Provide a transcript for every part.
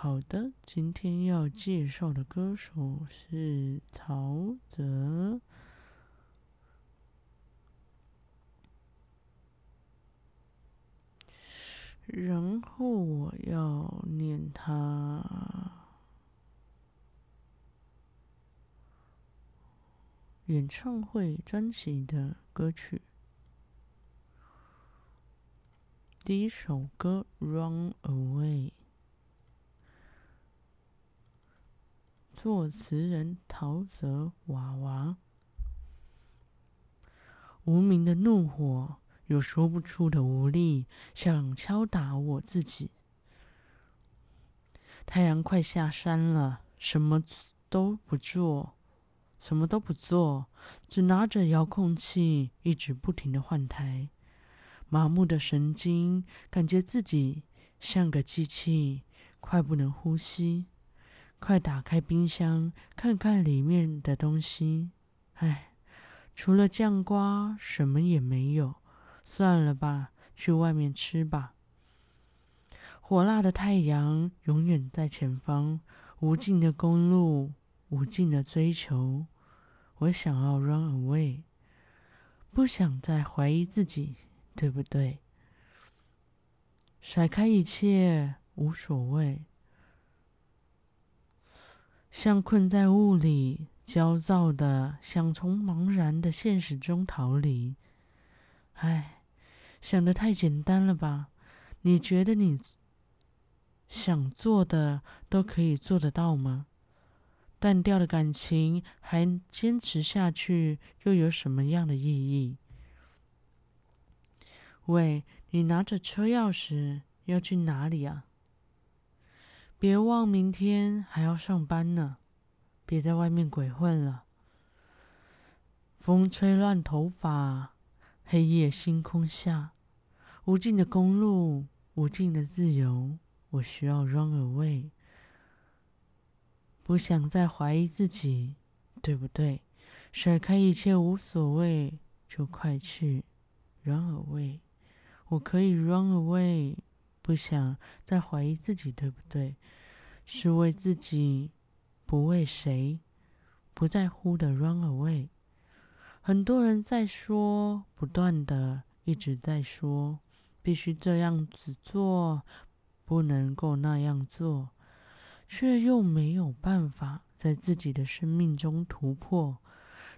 好的，今天要介绍的歌手是曹泽，然后我要念他演唱会专辑的歌曲，第一首歌《Run Away》。作词人陶喆娃娃，无名的怒火，有说不出的无力，想敲打我自己。太阳快下山了，什么都不做，什么都不做，只拿着遥控器，一直不停的换台。麻木的神经，感觉自己像个机器，快不能呼吸。快打开冰箱，看看里面的东西。唉，除了酱瓜，什么也没有。算了吧，去外面吃吧。火辣的太阳永远在前方，无尽的公路，无尽的追求。我想要 run away，不想再怀疑自己，对不对？甩开一切，无所谓。像困在雾里，焦躁的想从茫然的现实中逃离。唉，想的太简单了吧？你觉得你想做的都可以做得到吗？淡掉的感情还坚持下去，又有什么样的意义？喂，你拿着车钥匙要去哪里啊？别忘，明天还要上班呢，别在外面鬼混了。风吹乱头发，黑夜星空下，无尽的公路，无尽的自由，我需要 run away。不想再怀疑自己，对不对？甩开一切无所谓，就快去 run away。我可以 run away。不想再怀疑自己，对不对？是为自己，不为谁，不在乎的 run away。很多人在说，不断的一直在说，必须这样子做，不能够那样做，却又没有办法在自己的生命中突破。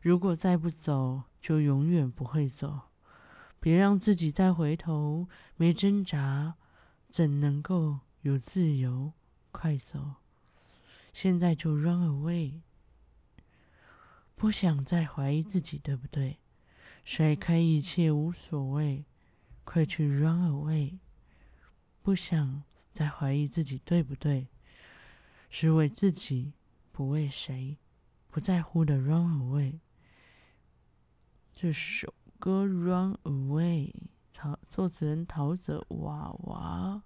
如果再不走，就永远不会走。别让自己再回头，没挣扎。怎能够有自由？快走！现在就 run away！不想再怀疑自己，对不对？甩开一切无所谓，快去 run away！不想再怀疑自己，对不对？是为自己，不为谁，不在乎的 run away。这首歌 run away。陶作词人陶喆娃娃，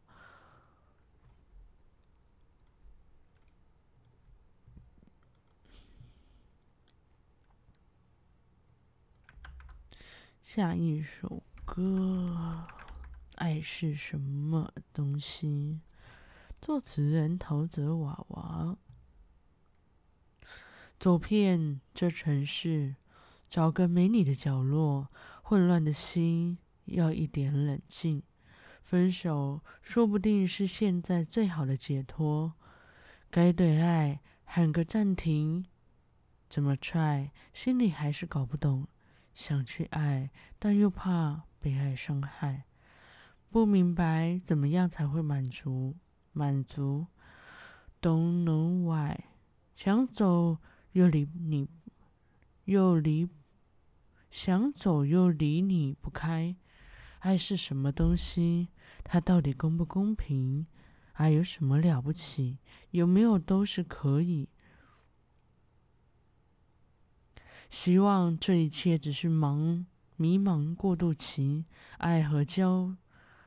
下一首歌，爱是什么东西？作词人陶喆娃娃，走遍这城市，找个没你的角落，混乱的心。要一点冷静，分手说不定是现在最好的解脱。该对爱喊个暂停，怎么 try，心里还是搞不懂。想去爱，但又怕被爱伤害，不明白怎么样才会满足。满足，Don't know why，想走又离你，又离，想走又离你不开。爱是什么东西？它到底公不公平？爱有什么了不起？有没有都是可以。希望这一切只是茫迷茫过渡期，爱和交，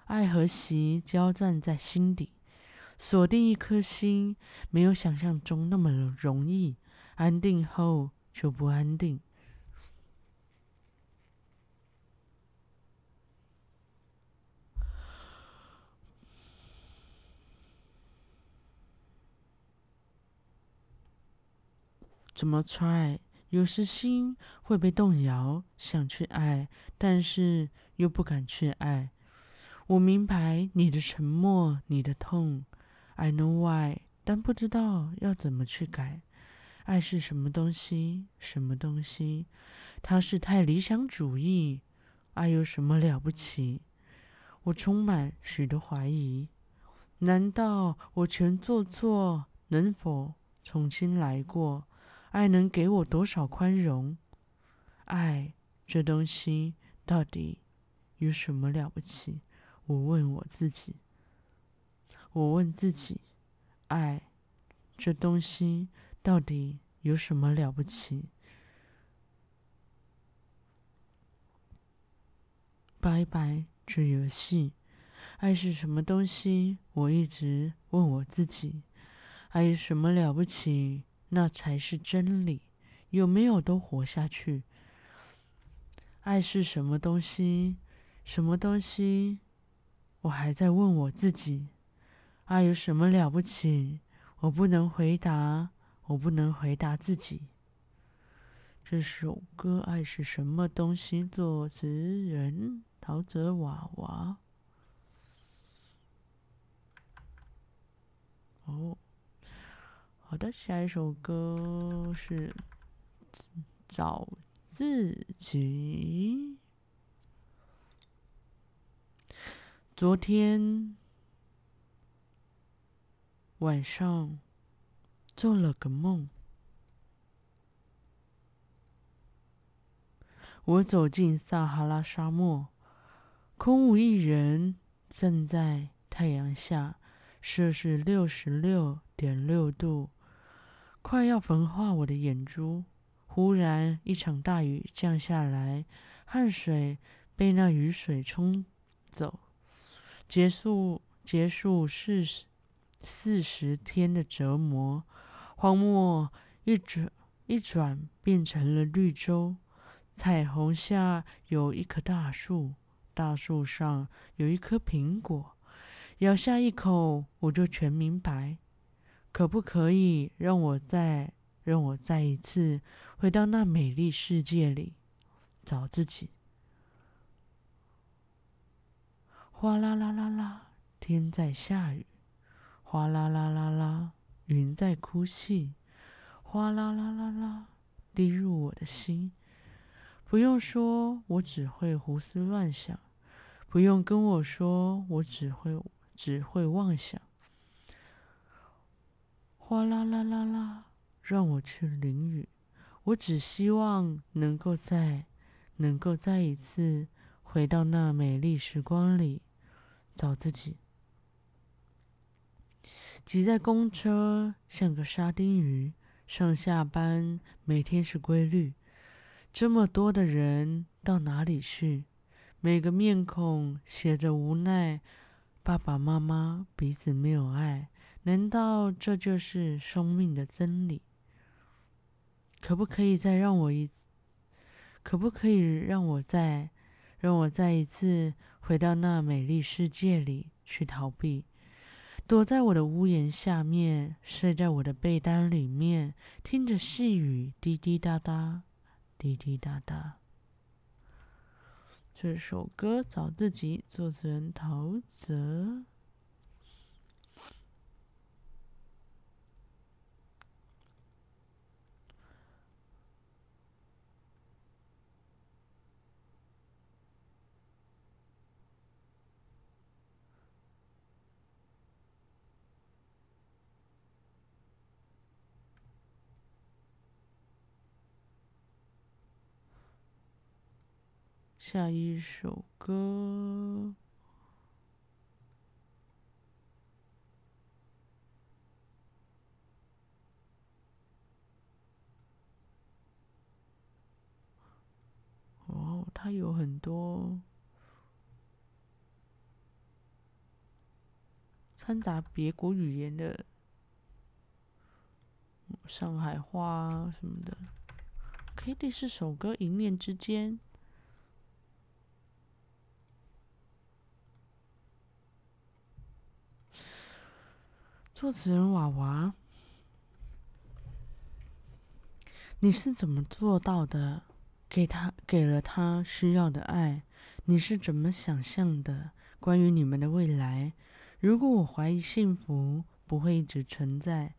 爱和喜交战在心底，锁定一颗心，没有想象中那么容易。安定后就不安定。怎么 try？有时心会被动摇，想去爱，但是又不敢去爱。我明白你的沉默，你的痛，I know why，但不知道要怎么去改。爱是什么东西？什么东西？它是太理想主义。爱有什么了不起？我充满许多怀疑。难道我全做错？能否重新来过？爱能给我多少宽容？爱这东西到底有什么了不起？我问我自己。我问自己，爱这东西到底有什么了不起？拜拜，这游戏。爱是什么东西？我一直问我自己。爱有什么了不起？那才是真理。有没有都活下去。爱是什么东西？什么东西？我还在问我自己。爱有什么了不起？我不能回答，我不能回答自己。这首歌《爱是什么东西》作词人陶喆娃娃。哦。好的，下一首歌是找自己。昨天晚上做了个梦，我走进撒哈拉沙漠，空无一人，站在太阳下，摄氏六十六点六度。快要焚化我的眼珠！忽然，一场大雨降下来，汗水被那雨水冲走，结束结束四十四十天的折磨。荒漠一转一转变成了绿洲，彩虹下有一棵大树，大树上有一颗苹果。咬下一口，我就全明白。可不可以让我再让我再一次回到那美丽世界里找自己？哗啦啦啦啦，天在下雨；哗啦啦啦啦，云在哭泣；哗啦啦啦啦，滴入我的心。不用说，我只会胡思乱想；不用跟我说，我只会只会妄想。哗啦啦啦啦，让我去淋雨。我只希望能够再，能够再一次回到那美丽时光里，找自己。挤在公车，像个沙丁鱼，上下班每天是规律。这么多的人到哪里去？每个面孔写着无奈。爸爸妈妈彼此没有爱。难道这就是生命的真理？可不可以再让我一，可不可以让我再，让我再一次回到那美丽世界里去逃避？躲在我的屋檐下面，睡在我的被单里面，听着细雨滴滴答答，滴滴答答。这首歌找自己，作词人陶喆。下一首歌。哦，它有很多掺杂别国语言的上海话什么的。可以第四首歌《一念之间》。作词人娃娃，你是怎么做到的？给他给了他需要的爱，你是怎么想象的？关于你们的未来，如果我怀疑幸福不会一直存在，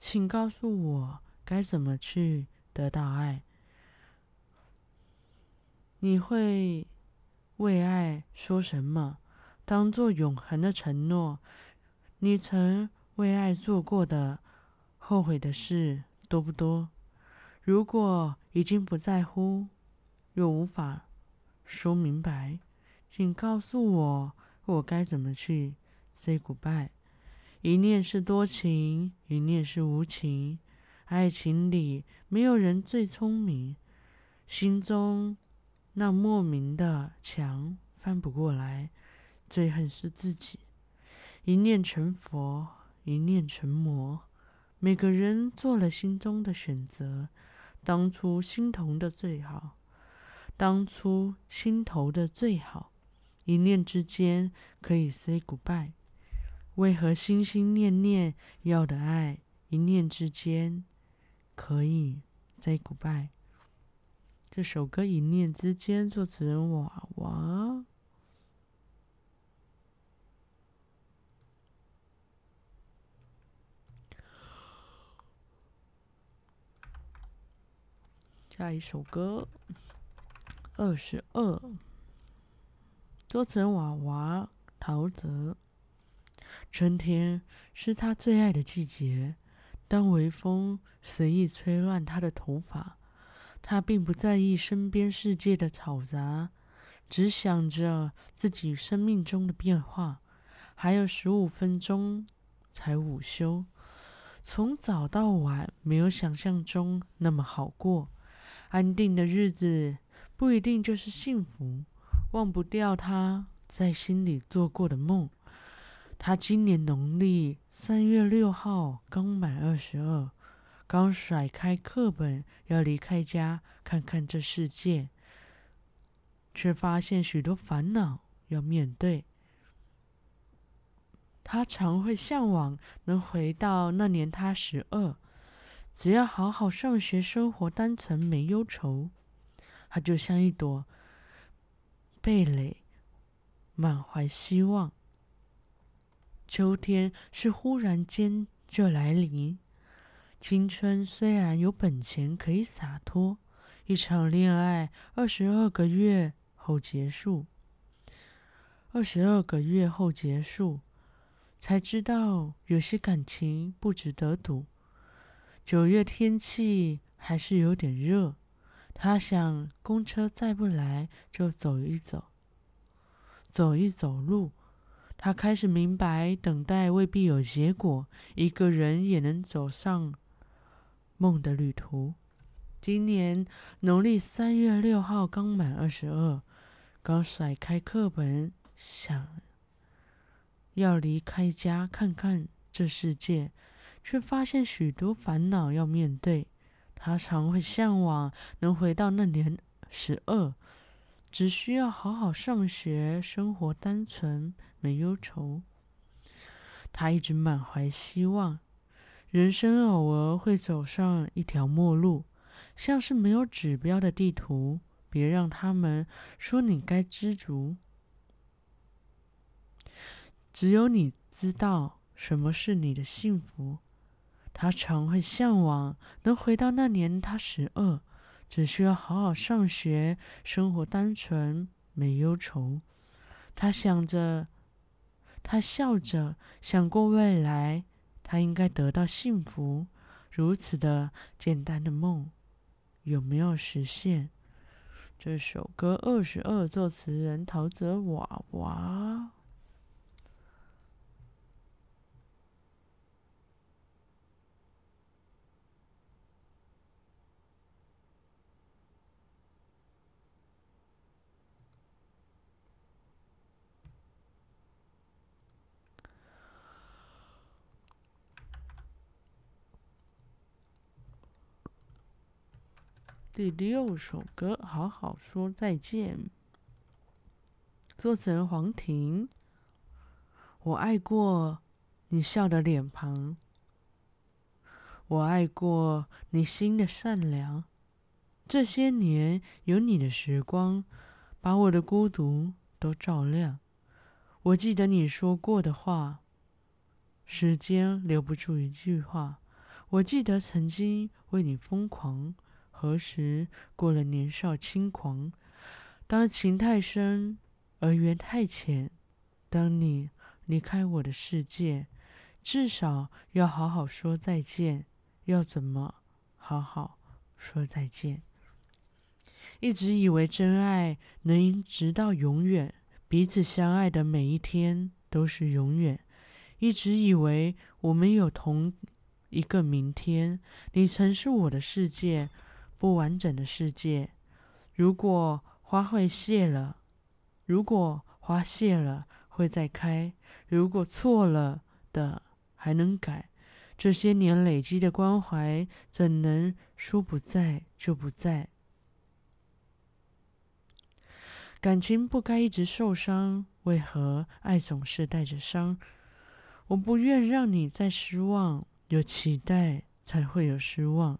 请告诉我该怎么去得到爱。你会为爱说什么？当做永恒的承诺。你曾为爱做过的后悔的事多不多？如果已经不在乎，又无法说明白，请告诉我，我该怎么去 say goodbye？一念是多情，一念是无情。爱情里没有人最聪明，心中那莫名的墙翻不过来，最恨是自己。一念成佛，一念成魔。每个人做了心中的选择。当初心头的最好，当初心头的最好，一念之间可以 say goodbye。为何心心念念要的爱，一念之间可以 say goodbye？这首歌《一念之间》，作词人娃娃。下一首歌，二十二，作词娃娃陶喆。春天是他最爱的季节，当微风随意吹乱他的头发，他并不在意身边世界的嘈杂，只想着自己生命中的变化。还有十五分钟才午休，从早到晚没有想象中那么好过。安定的日子不一定就是幸福，忘不掉他在心里做过的梦。他今年农历三月六号刚满二十二，刚甩开课本要离开家看看这世界，却发现许多烦恼要面对。他常会向往能回到那年他十二。只要好好上学，生活单纯没忧愁，他就像一朵蓓蕾，满怀希望。秋天是忽然间就来临，青春虽然有本钱可以洒脱，一场恋爱二十二个月后结束，二十二个月后结束，才知道有些感情不值得赌。九月天气还是有点热，他想公车再不来就走一走，走一走路。他开始明白，等待未必有结果，一个人也能走上梦的旅途。今年农历三月六号刚满二十二，刚甩开课本，想要离开家看看这世界。却发现许多烦恼要面对，他常会向往能回到那年十二，只需要好好上学，生活单纯没忧愁。他一直满怀希望，人生偶尔会走上一条陌路，像是没有指标的地图，别让他们说你该知足，只有你知道什么是你的幸福。他常会向往能回到那年他十二，只需要好好上学，生活单纯没忧愁。他想着，他笑着想过未来，他应该得到幸福。如此的简单的梦，有没有实现？这首歌二十二，作词人陶喆娃娃。第六首歌《好好说再见》，作词人黄婷。我爱过你笑的脸庞，我爱过你心的善良。这些年有你的时光，把我的孤独都照亮。我记得你说过的话，时间留不住一句话。我记得曾经为你疯狂。何时过了年少轻狂？当情太深而缘太浅，当你离开我的世界，至少要好好说再见。要怎么好好说再见？一直以为真爱能直到永远，彼此相爱的每一天都是永远。一直以为我们有同一个明天，你曾是我的世界。不完整的世界。如果花会谢了，如果花谢了会再开，如果错了的还能改，这些年累积的关怀，怎能说不在就不在？感情不该一直受伤，为何爱总是带着伤？我不愿让你再失望，有期待才会有失望。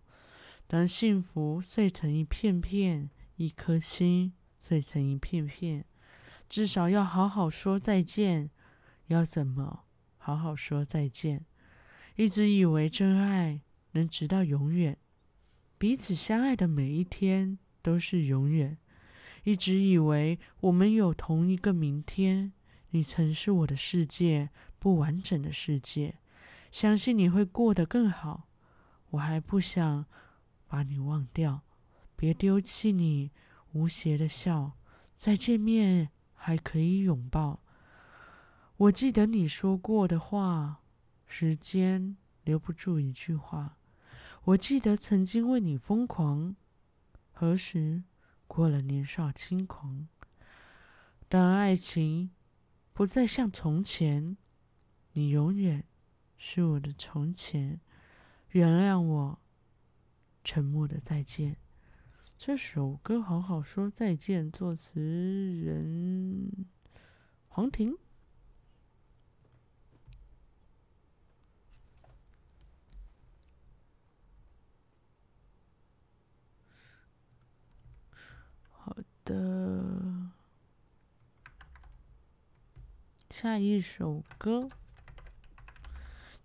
当幸福碎成一片片，一颗心碎成一片片，至少要好好说再见。要怎么好好说再见？一直以为真爱能直到永远，彼此相爱的每一天都是永远。一直以为我们有同一个明天，你曾是我的世界，不完整的世界。相信你会过得更好，我还不想。把你忘掉，别丢弃你无邪的笑，再见面还可以拥抱。我记得你说过的话，时间留不住一句话。我记得曾经为你疯狂，何时过了年少轻狂？当爱情不再像从前，你永远是我的从前。原谅我。沉默的再见，这首歌好好说再见。作词人黄婷。好的，下一首歌《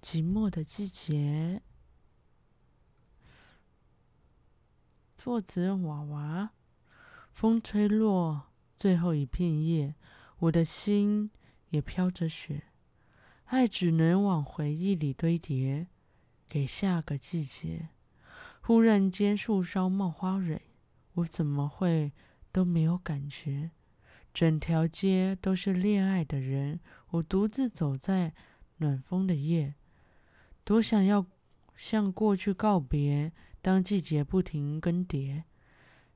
寂寞的季节》。作词人娃娃，风吹落最后一片叶，我的心也飘着雪。爱只能往回忆里堆叠，给下个季节。忽然间树梢冒花蕊，我怎么会都没有感觉？整条街都是恋爱的人，我独自走在暖风的夜，多想要向过去告别。当季节不停更迭，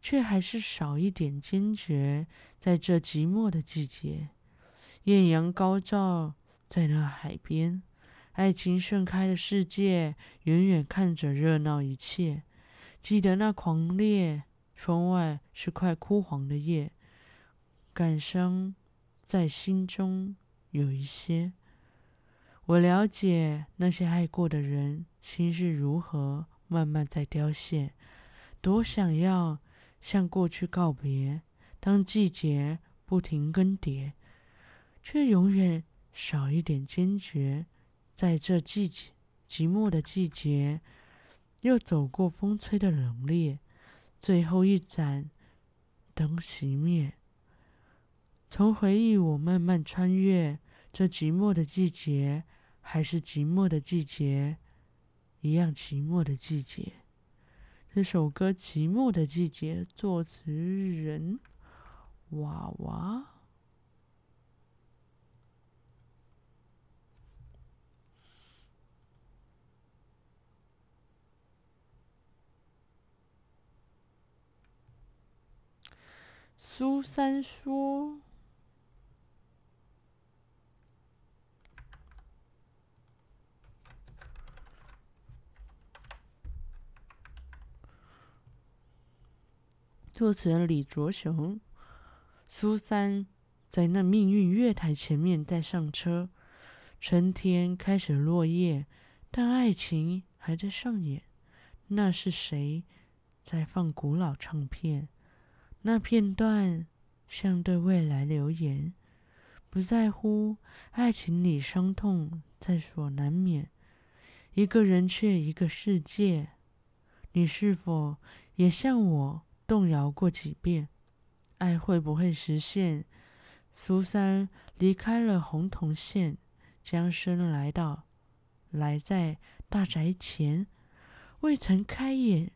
却还是少一点坚决。在这寂寞的季节，艳阳高照在那海边，爱情盛开的世界，远远看着热闹一切。记得那狂烈，窗外是块枯黄的叶，感伤在心中有一些。我了解那些爱过的人心是如何。慢慢在凋谢，多想要向过去告别。当季节不停更迭，却永远少一点坚决。在这季节寂寞的季节，又走过风吹的冷冽，最后一盏灯熄灭。从回忆我慢慢穿越，这寂寞的季节，还是寂寞的季节。一样寂寞的季节，这首歌《寂寞的季节》，作词人娃娃。苏珊说。作词人李卓雄。苏三在那命运月台前面待上车。春天开始落叶，但爱情还在上演。那是谁在放古老唱片？那片段像对未来留言。不在乎爱情里伤痛在所难免，一个人却一个世界。你是否也像我动摇过几遍？爱会不会实现？苏三离开了红铜线，将身来到来在大宅前，未曾开眼。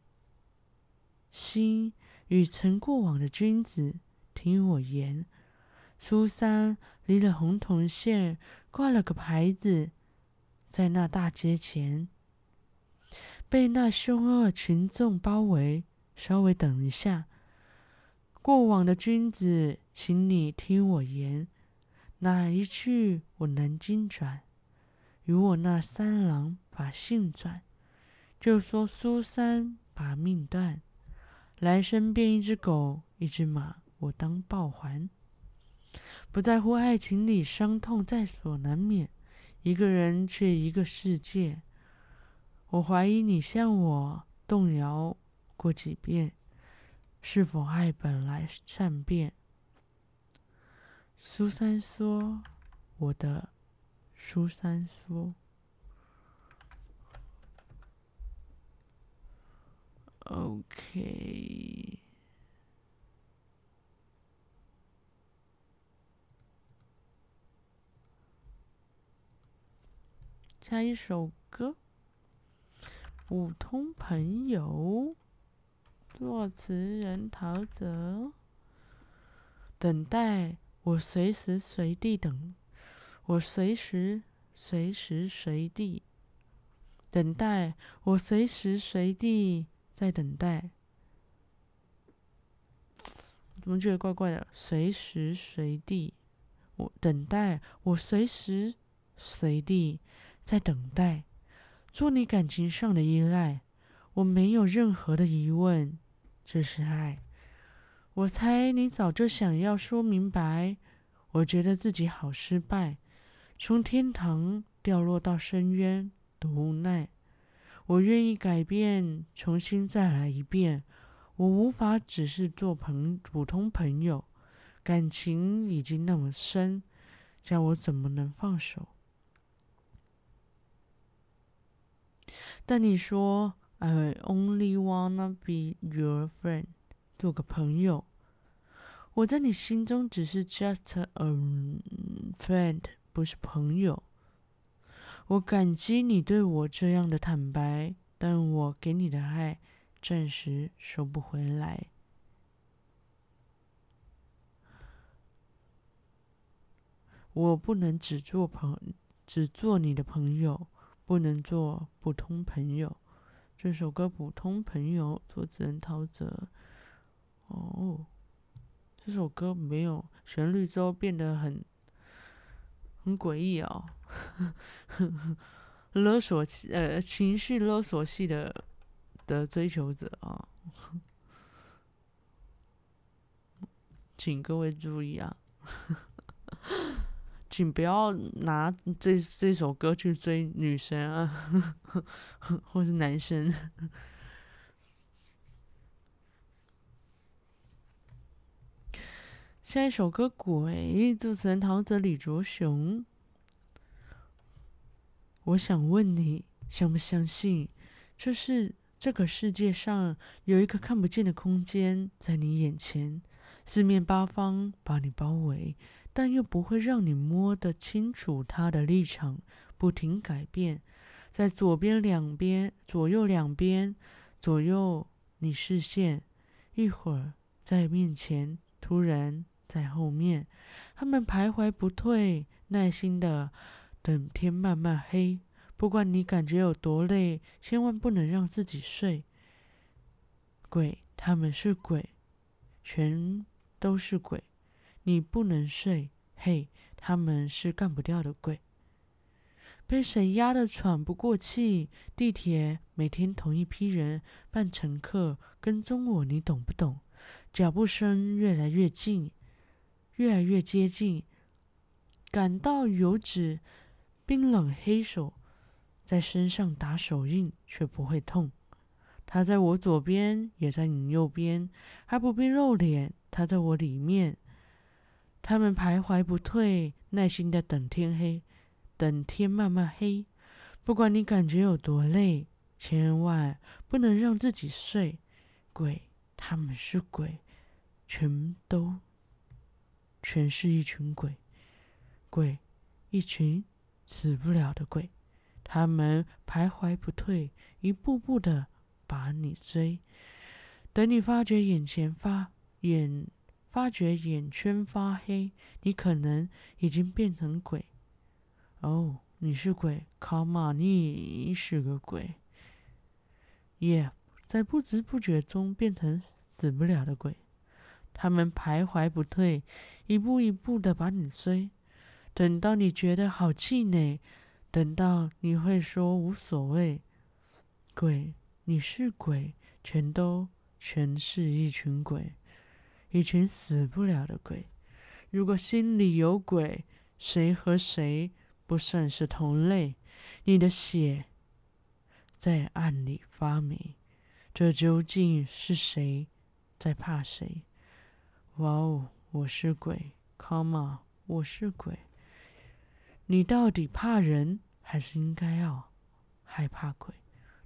心与曾过往的君子，听我言。苏三离了红铜线，挂了个牌子，在那大街前，被那凶恶群众包围。稍微等一下，过往的君子，请你听我言。哪一句我能经转？与我那三郎把性转，就说苏三把命断。来生变一只狗，一只马，我当报还。不在乎爱情里伤痛在所难免，一个人却一个世界。我怀疑你像我动摇过几遍，是否爱本来善变？苏三说：“我的苏三说，OK。”下一首歌，《普通朋友》，作词人陶喆。等待，我随时随地等，我随时随时随地等待，我随时随地在等待。怎么觉得怪怪的？随时随地，我等待，我随时随地。在等待，做你感情上的依赖，我没有任何的疑问，这是爱。我猜你早就想要说明白，我觉得自己好失败，从天堂掉落到深渊，多无奈。我愿意改变，重新再来一遍。我无法只是做朋普通朋友，感情已经那么深，叫我怎么能放手？但你说，I only wanna be your friend，做个朋友。我在你心中只是 just a friend，不是朋友。我感激你对我这样的坦白，但我给你的爱暂时收不回来。我不能只做朋，只做你的朋友。不能做普通朋友。这首歌《普通朋友》作词人陶喆。哦，这首歌没有旋律之后变得很很诡异哦，勒索呃情绪勒索系的的追求者啊，请各位注意啊。请不要拿这这首歌去追女生啊，或是男生。下一首歌《鬼》，作词人陶喆、李卓雄。我想问你，相不相信，这是这个世界上有一个看不见的空间在你眼前，四面八方把你包围。但又不会让你摸得清楚他的立场，不停改变，在左边两边、左右两边、左右你视线，一会儿在面前，突然在后面，他们徘徊不退，耐心的等天慢慢黑。不管你感觉有多累，千万不能让自己睡。鬼，他们是鬼，全都是鬼。你不能睡，嘿，他们是干不掉的鬼。被谁压得喘不过气？地铁每天同一批人扮乘客跟踪我，你懂不懂？脚步声越来越近，越来越接近，感到有指冰冷黑手在身上打手印，却不会痛。他在我左边，也在你右边，还不必露脸。他在我里面。他们徘徊不退，耐心的等天黑，等天慢慢黑。不管你感觉有多累，千万不能让自己睡。鬼，他们是鬼，全都，全是一群鬼，鬼，一群死不了的鬼。他们徘徊不退，一步步的把你追。等你发觉眼前发眼。发觉眼圈发黑，你可能已经变成鬼。哦，你是鬼，Come on，你是个鬼。耶，在不知不觉中变成死不了的鬼。他们徘徊不退，一步一步的把你追。等到你觉得好气馁，等到你会说无所谓。鬼，你是鬼，全都全是一群鬼。一群死不了的鬼。如果心里有鬼，谁和谁不算是同类？你的血在暗里发霉，这究竟是谁在怕谁？哇哦，我是鬼，Come on，我是鬼。你到底怕人，还是应该要害怕鬼？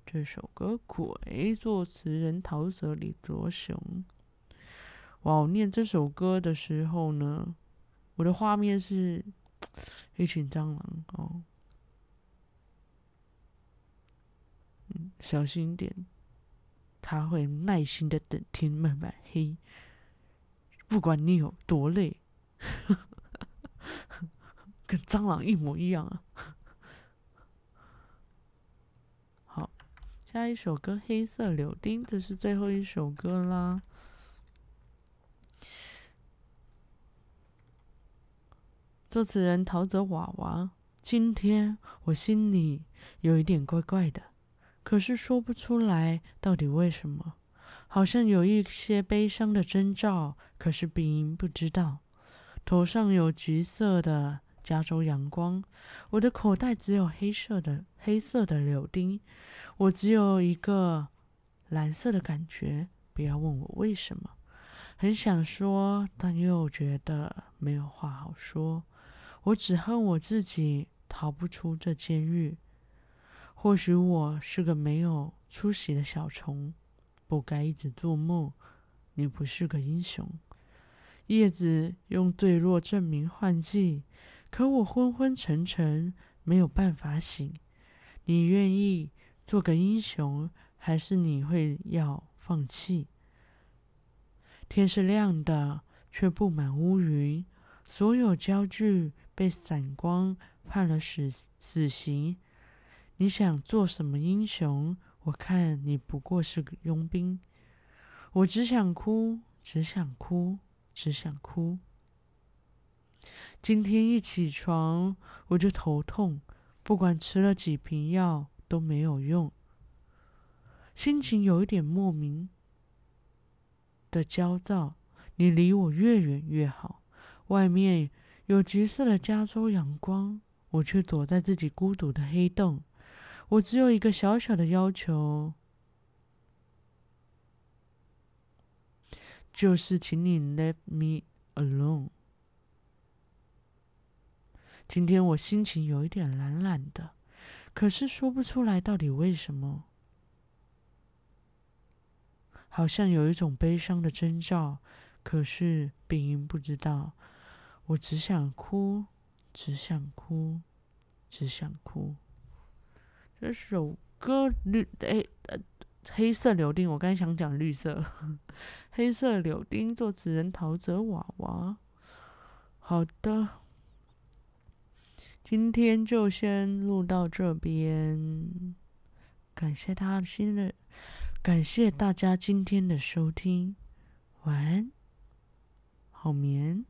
这首歌《鬼》，作词人陶泽李卓雄。我念这首歌的时候呢，我的画面是 一群蟑螂哦。嗯，小心点，他会耐心的等天慢慢黑，不管你有多累，跟蟑螂一模一样啊。好，下一首歌《黑色柳丁》，这是最后一首歌啦。作词人陶喆娃娃，今天我心里有一点怪怪的，可是说不出来到底为什么，好像有一些悲伤的征兆，可是鼻音不知道。头上有橘色的加州阳光，我的口袋只有黑色的黑色的柳丁，我只有一个蓝色的感觉，不要问我为什么，很想说，但又觉得没有话好说。我只恨我自己逃不出这监狱。或许我是个没有出息的小虫，不该一直做梦。你不是个英雄。叶子用坠落证明换季，可我昏昏沉沉，没有办法醒。你愿意做个英雄，还是你会要放弃？天是亮的，却布满乌云，所有焦距。被闪光判了死死刑，你想做什么英雄？我看你不过是个佣兵。我只想哭，只想哭，只想哭。今天一起床我就头痛，不管吃了几瓶药都没有用，心情有一点莫名的焦躁。你离我越远越好，外面。有橘色的加州阳光，我却躲在自己孤独的黑洞。我只有一个小小的要求，就是请你 let me alone。今天我心情有一点懒懒的，可是说不出来到底为什么，好像有一种悲伤的征兆，可是病因不知道。我只想哭，只想哭，只想哭。这首歌绿哎呃，黑色柳丁，我刚才想讲绿色。黑色柳丁，作词人陶喆娃娃。好的，今天就先录到这边。感谢他的新的，感谢大家今天的收听。晚安，好眠。